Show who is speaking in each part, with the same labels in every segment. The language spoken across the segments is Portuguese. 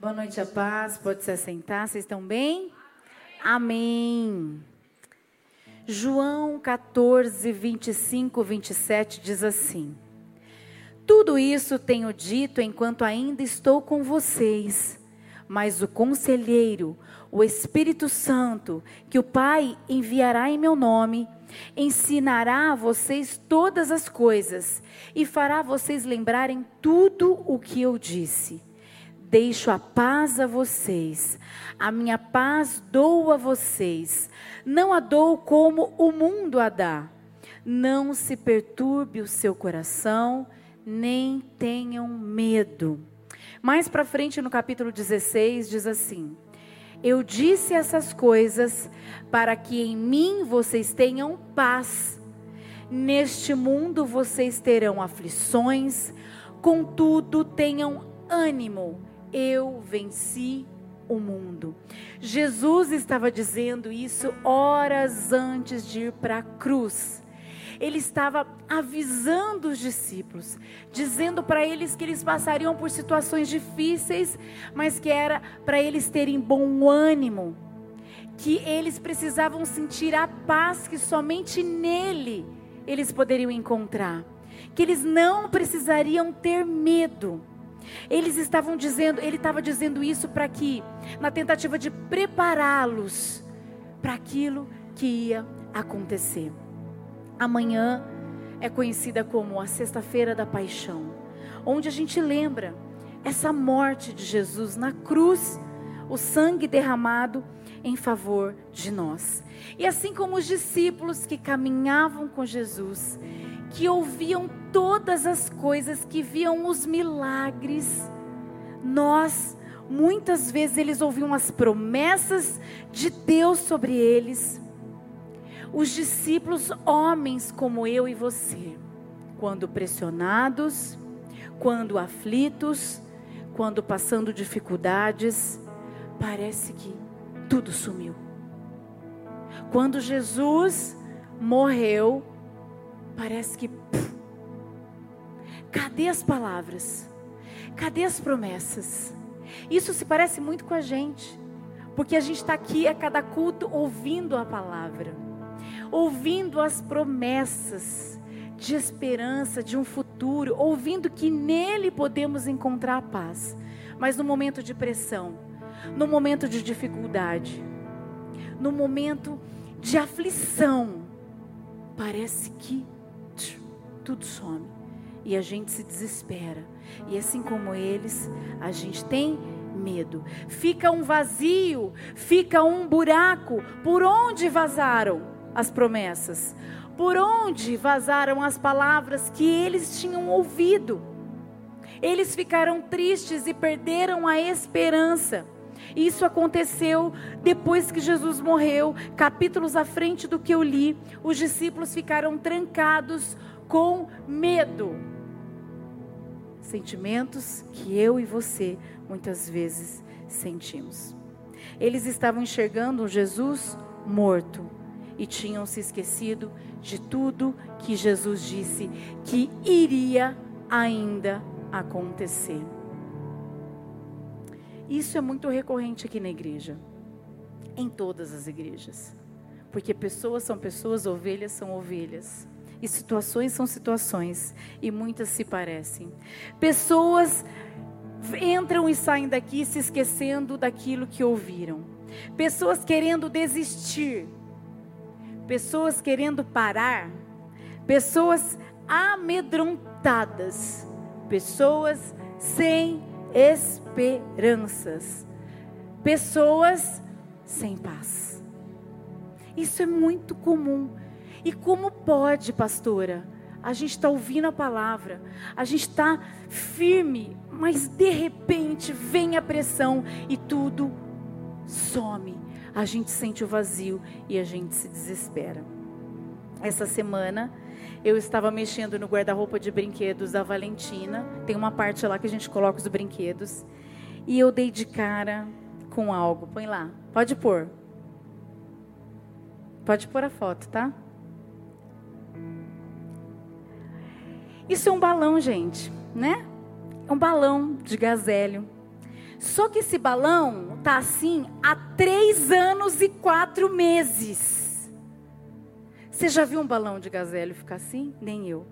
Speaker 1: Boa noite, a paz. Pode se assentar. Vocês estão bem? Amém. João 14, 25, 27 diz assim: Tudo isso tenho dito enquanto ainda estou com vocês, mas o conselheiro, o Espírito Santo, que o Pai enviará em meu nome, ensinará a vocês todas as coisas e fará vocês lembrarem tudo o que eu disse. Deixo a paz a vocês, a minha paz dou a vocês, não a dou como o mundo a dá. Não se perturbe o seu coração, nem tenham medo. Mais para frente no capítulo 16 diz assim: Eu disse essas coisas para que em mim vocês tenham paz. Neste mundo vocês terão aflições, contudo tenham ânimo eu venci o mundo. Jesus estava dizendo isso horas antes de ir para a cruz. Ele estava avisando os discípulos, dizendo para eles que eles passariam por situações difíceis, mas que era para eles terem bom ânimo, que eles precisavam sentir a paz que somente nele eles poderiam encontrar, que eles não precisariam ter medo eles estavam dizendo, ele estava dizendo isso para que, na tentativa de prepará-los para aquilo que ia acontecer. Amanhã é conhecida como a Sexta-feira da Paixão, onde a gente lembra essa morte de Jesus na cruz, o sangue derramado em favor de nós. E assim como os discípulos que caminhavam com Jesus, que ouviam todas as coisas, que viam os milagres. Nós, muitas vezes, eles ouviam as promessas de Deus sobre eles. Os discípulos, homens como eu e você, quando pressionados, quando aflitos, quando passando dificuldades, parece que tudo sumiu. Quando Jesus morreu, parece que. Cadê as palavras? Cadê as promessas? Isso se parece muito com a gente, porque a gente está aqui a cada culto ouvindo a palavra, ouvindo as promessas de esperança, de um futuro, ouvindo que nele podemos encontrar paz. Mas no momento de pressão, no momento de dificuldade, no momento de aflição, parece que tudo some e a gente se desespera. E assim como eles, a gente tem medo. Fica um vazio, fica um buraco. Por onde vazaram as promessas? Por onde vazaram as palavras que eles tinham ouvido? Eles ficaram tristes e perderam a esperança. Isso aconteceu depois que Jesus morreu, capítulos à frente do que eu li. Os discípulos ficaram trancados com medo. Sentimentos que eu e você muitas vezes sentimos. Eles estavam enxergando Jesus morto e tinham se esquecido de tudo que Jesus disse que iria ainda acontecer. Isso é muito recorrente aqui na igreja, em todas as igrejas, porque pessoas são pessoas, ovelhas são ovelhas. E situações são situações, e muitas se parecem. Pessoas entram e saem daqui se esquecendo daquilo que ouviram. Pessoas querendo desistir. Pessoas querendo parar. Pessoas amedrontadas. Pessoas sem esperanças. Pessoas sem paz. Isso é muito comum e como pode, pastora? A gente está ouvindo a palavra, a gente está firme, mas de repente vem a pressão e tudo some. A gente sente o vazio e a gente se desespera. Essa semana eu estava mexendo no guarda-roupa de brinquedos da Valentina. Tem uma parte lá que a gente coloca os brinquedos. E eu dei de cara com algo. Põe lá. Pode pôr. Pode pôr a foto, tá? Isso é um balão, gente, né? É um balão de gazélio. Só que esse balão tá assim há três anos e quatro meses. Você já viu um balão de gazélio ficar assim? Nem eu.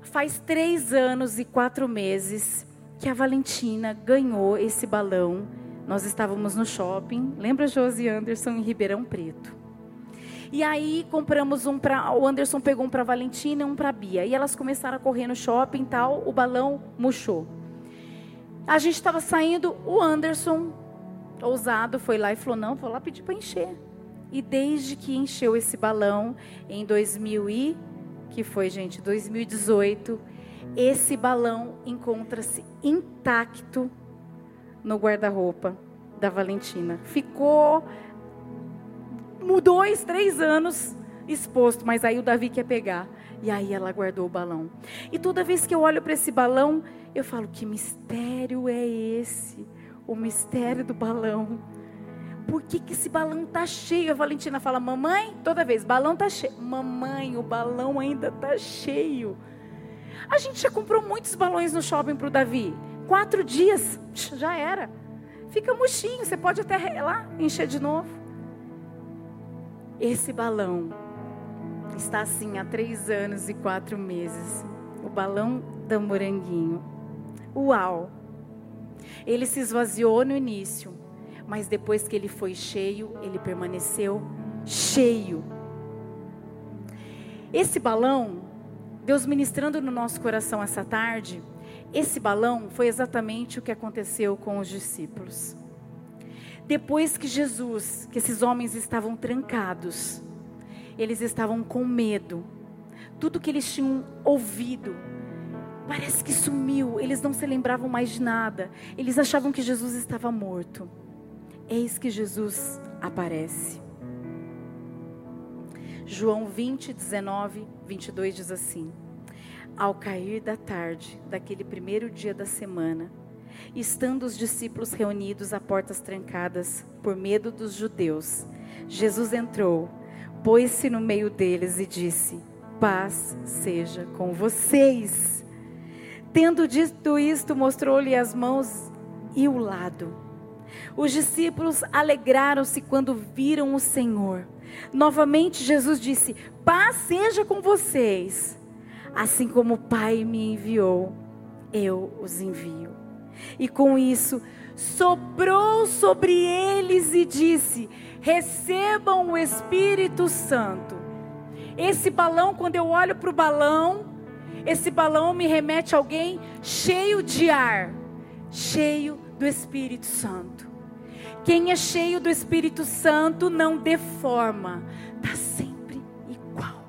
Speaker 1: Faz três anos e quatro meses que a Valentina ganhou esse balão. Nós estávamos no shopping, lembra Josi Anderson em Ribeirão Preto. E aí compramos um para o Anderson pegou um para Valentina e um para Bia. E elas começaram a correr no shopping e tal, o balão murchou. A gente estava saindo, o Anderson, ousado, foi lá e falou: Não, vou lá pedir para encher. E desde que encheu esse balão, em 2000 e, que foi, gente, 2018, esse balão encontra-se intacto no guarda-roupa da Valentina. Ficou dois, três anos exposto, mas aí o Davi quer pegar. E aí ela guardou o balão. E toda vez que eu olho para esse balão, eu falo: que mistério é esse? O mistério do balão. Por que, que esse balão tá cheio? A Valentina fala: Mamãe, toda vez, balão tá cheio. Mamãe, o balão ainda tá cheio. A gente já comprou muitos balões no shopping para o Davi. Quatro dias, já era. Fica murchinho, você pode até lá encher de novo. Esse balão está assim há três anos e quatro meses. O balão da Moranguinho. Uau! Ele se esvaziou no início, mas depois que ele foi cheio, ele permaneceu cheio. Esse balão, Deus ministrando no nosso coração essa tarde, esse balão foi exatamente o que aconteceu com os discípulos. Depois que Jesus, que esses homens estavam trancados, eles estavam com medo. Tudo que eles tinham ouvido, Parece que sumiu, eles não se lembravam mais de nada. Eles achavam que Jesus estava morto. Eis que Jesus aparece. João 20, 19, 22 diz assim: Ao cair da tarde, daquele primeiro dia da semana, estando os discípulos reunidos a portas trancadas por medo dos judeus, Jesus entrou, pôs-se no meio deles e disse: Paz seja com vocês. Tendo dito isto, mostrou-lhe as mãos e o lado. Os discípulos alegraram-se quando viram o Senhor. Novamente Jesus disse: Paz seja com vocês. Assim como o Pai me enviou, eu os envio. E com isso, soprou sobre eles e disse: Recebam o Espírito Santo. Esse balão, quando eu olho para o balão, esse balão me remete a alguém cheio de ar, cheio do Espírito Santo. Quem é cheio do Espírito Santo não deforma, está sempre igual.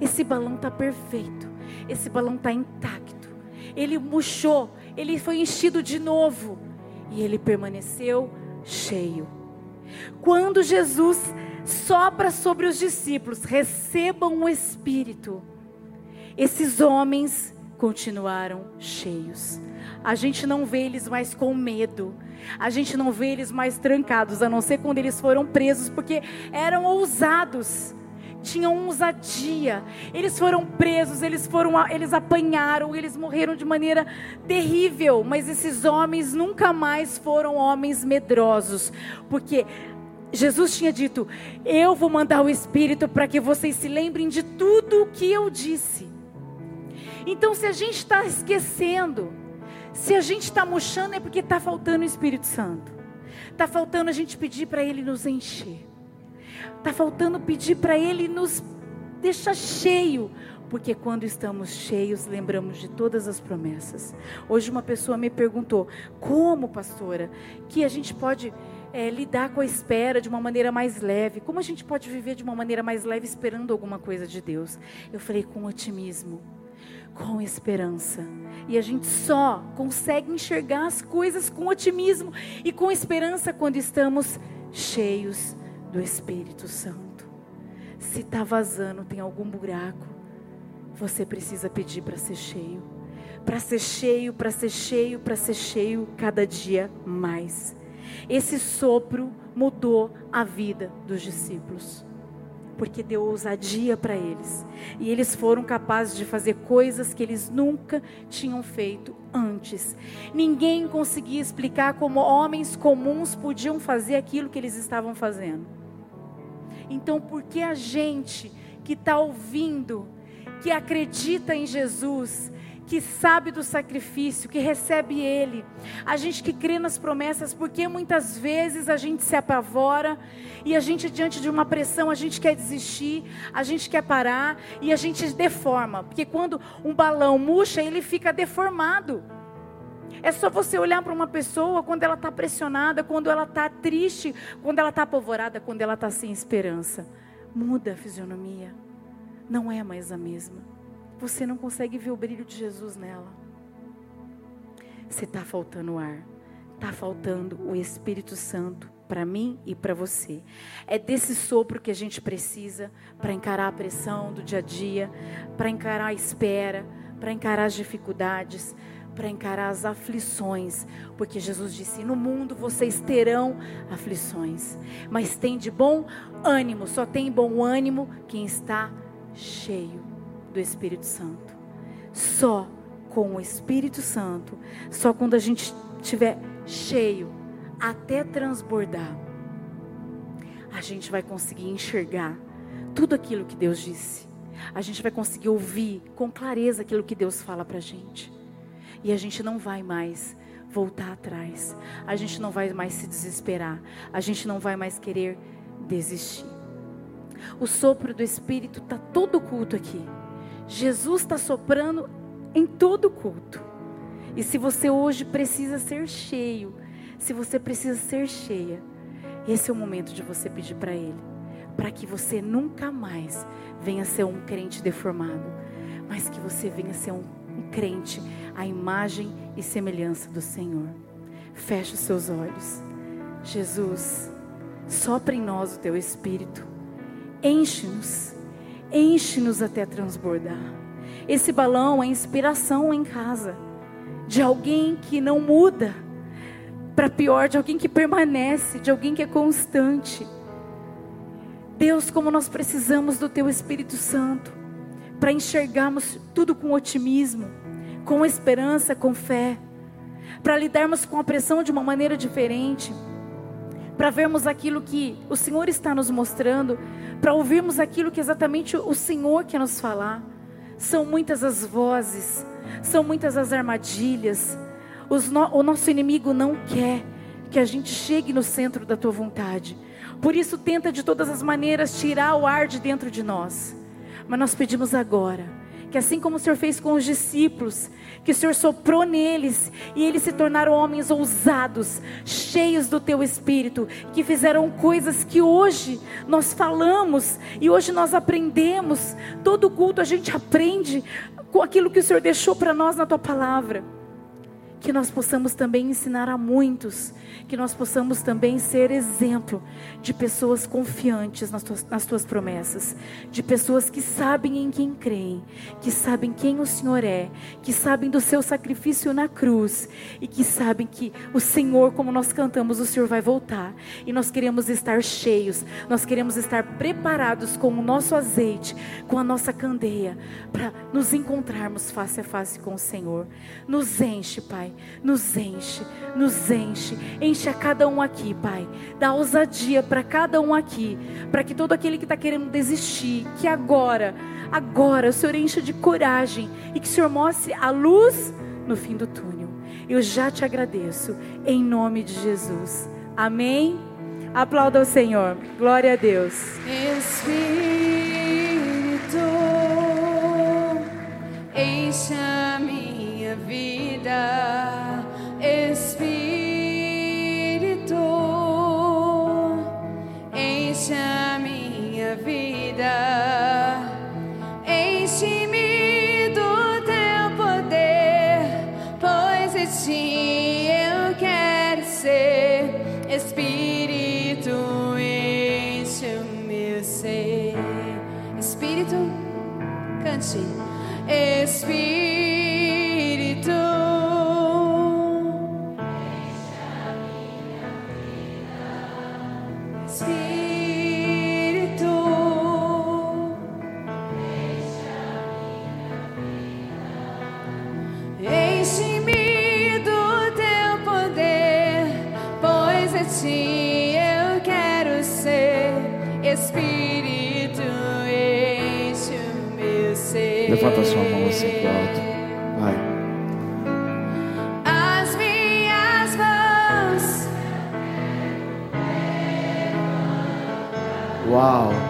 Speaker 1: Esse balão está perfeito, esse balão está intacto. Ele murchou, ele foi enchido de novo e ele permaneceu cheio. Quando Jesus sopra sobre os discípulos, recebam o Espírito esses homens continuaram cheios. A gente não vê eles mais com medo. A gente não vê eles mais trancados, a não ser quando eles foram presos, porque eram ousados. Tinham ousadia. Eles foram presos, eles foram, eles apanharam, eles morreram de maneira terrível. Mas esses homens nunca mais foram homens medrosos, porque Jesus tinha dito: Eu vou mandar o Espírito para que vocês se lembrem de tudo o que eu disse. Então, se a gente está esquecendo, se a gente está murchando, é porque está faltando o Espírito Santo. Está faltando a gente pedir para Ele nos encher. Está faltando pedir para Ele nos deixar cheio. Porque quando estamos cheios, lembramos de todas as promessas. Hoje uma pessoa me perguntou: como, pastora, que a gente pode é, lidar com a espera de uma maneira mais leve? Como a gente pode viver de uma maneira mais leve esperando alguma coisa de Deus? Eu falei: com otimismo com esperança. E a gente só consegue enxergar as coisas com otimismo e com esperança quando estamos cheios do Espírito Santo. Se está vazando, tem algum buraco, você precisa pedir para ser cheio. Para ser cheio, para ser cheio, para ser cheio cada dia mais. Esse sopro mudou a vida dos discípulos. porque deu ousadia para eles. E eles foram capazes de fazer coisas que eles nunca tinham feito antes. Ninguém conseguia explicar como homens comuns podiam fazer aquilo que eles estavam fazendo. Então, por que a gente que está ouvindo, que acredita em Jesus, que sabe do sacrifício, que recebe Ele, a gente que crê nas promessas, porque muitas vezes a gente se apavora e a gente, diante de uma pressão, a gente quer desistir, a gente quer parar e a gente deforma, porque quando um balão murcha, ele fica deformado. É só você olhar para uma pessoa quando ela está pressionada, quando ela está triste, quando ela está apavorada, quando ela está sem esperança. Muda a fisionomia. Não é mais a mesma. Você não consegue ver o brilho de Jesus nela. Você está faltando ar. Está faltando o Espírito Santo para mim e para você. É desse sopro que a gente precisa para encarar a pressão do dia a dia, para encarar a espera, para encarar as dificuldades, para encarar as aflições, porque Jesus disse: No mundo vocês terão aflições, mas tem de bom ânimo, só tem bom ânimo quem está cheio do Espírito Santo. Só com o Espírito Santo, só quando a gente estiver cheio, até transbordar, a gente vai conseguir enxergar tudo aquilo que Deus disse. A gente vai conseguir ouvir com clareza aquilo que Deus fala para a gente. E a gente não vai mais voltar atrás. A gente não vai mais se desesperar. A gente não vai mais querer desistir. O sopro do Espírito está todo culto aqui. Jesus está soprando em todo culto. E se você hoje precisa ser cheio, se você precisa ser cheia, esse é o momento de você pedir para Ele, para que você nunca mais venha ser um crente deformado, mas que você venha ser um, um crente à imagem e semelhança do Senhor. Feche os seus olhos. Jesus, sopra em nós o teu espírito. Enche-nos. Enche-nos até transbordar. Esse balão é inspiração em casa de alguém que não muda para pior, de alguém que permanece, de alguém que é constante. Deus, como nós precisamos do teu Espírito Santo para enxergarmos tudo com otimismo com esperança, com fé, para lidarmos com a pressão de uma maneira diferente, para vermos aquilo que o Senhor está nos mostrando, para ouvirmos aquilo que exatamente o Senhor quer nos falar. São muitas as vozes, são muitas as armadilhas. No, o nosso inimigo não quer que a gente chegue no centro da tua vontade. Por isso, tenta de todas as maneiras tirar o ar de dentro de nós. Mas nós pedimos agora que assim como o Senhor fez com os discípulos, que o Senhor soprou neles e eles se tornaram homens ousados, cheios do teu espírito, que fizeram coisas que hoje nós falamos e hoje nós aprendemos. Todo culto a gente aprende com aquilo que o Senhor deixou para nós na tua palavra. Que nós possamos também ensinar a muitos que nós possamos também ser exemplo de pessoas confiantes nas tuas, nas tuas promessas, de pessoas que sabem em quem creem, que sabem quem o Senhor é, que sabem do seu sacrifício na cruz e que sabem que o Senhor, como nós cantamos, o Senhor vai voltar e nós queremos estar cheios, nós queremos estar preparados com o nosso azeite, com a nossa candeia, para nos encontrarmos face a face com o Senhor. Nos enche, Pai, nos enche, nos enche, enche Enche a cada um aqui, Pai. Dá ousadia para cada um aqui. Para que todo aquele que está querendo desistir, que agora, agora o Senhor encha de coragem. E que o Senhor mostre a luz no fim do túnel. Eu já te agradeço. Em nome de Jesus. Amém. Aplauda o Senhor. Glória a Deus.
Speaker 2: Espírito, encha Enche-me do teu poder, pois assim eu quero ser. Espírito, enche o meu ser. Espírito, cante. Espírito ti eu quero ser. Espírito enche o meu ser.
Speaker 3: Levanta sua mão assim pro alto. Vai.
Speaker 2: As minhas mãos
Speaker 3: Uau.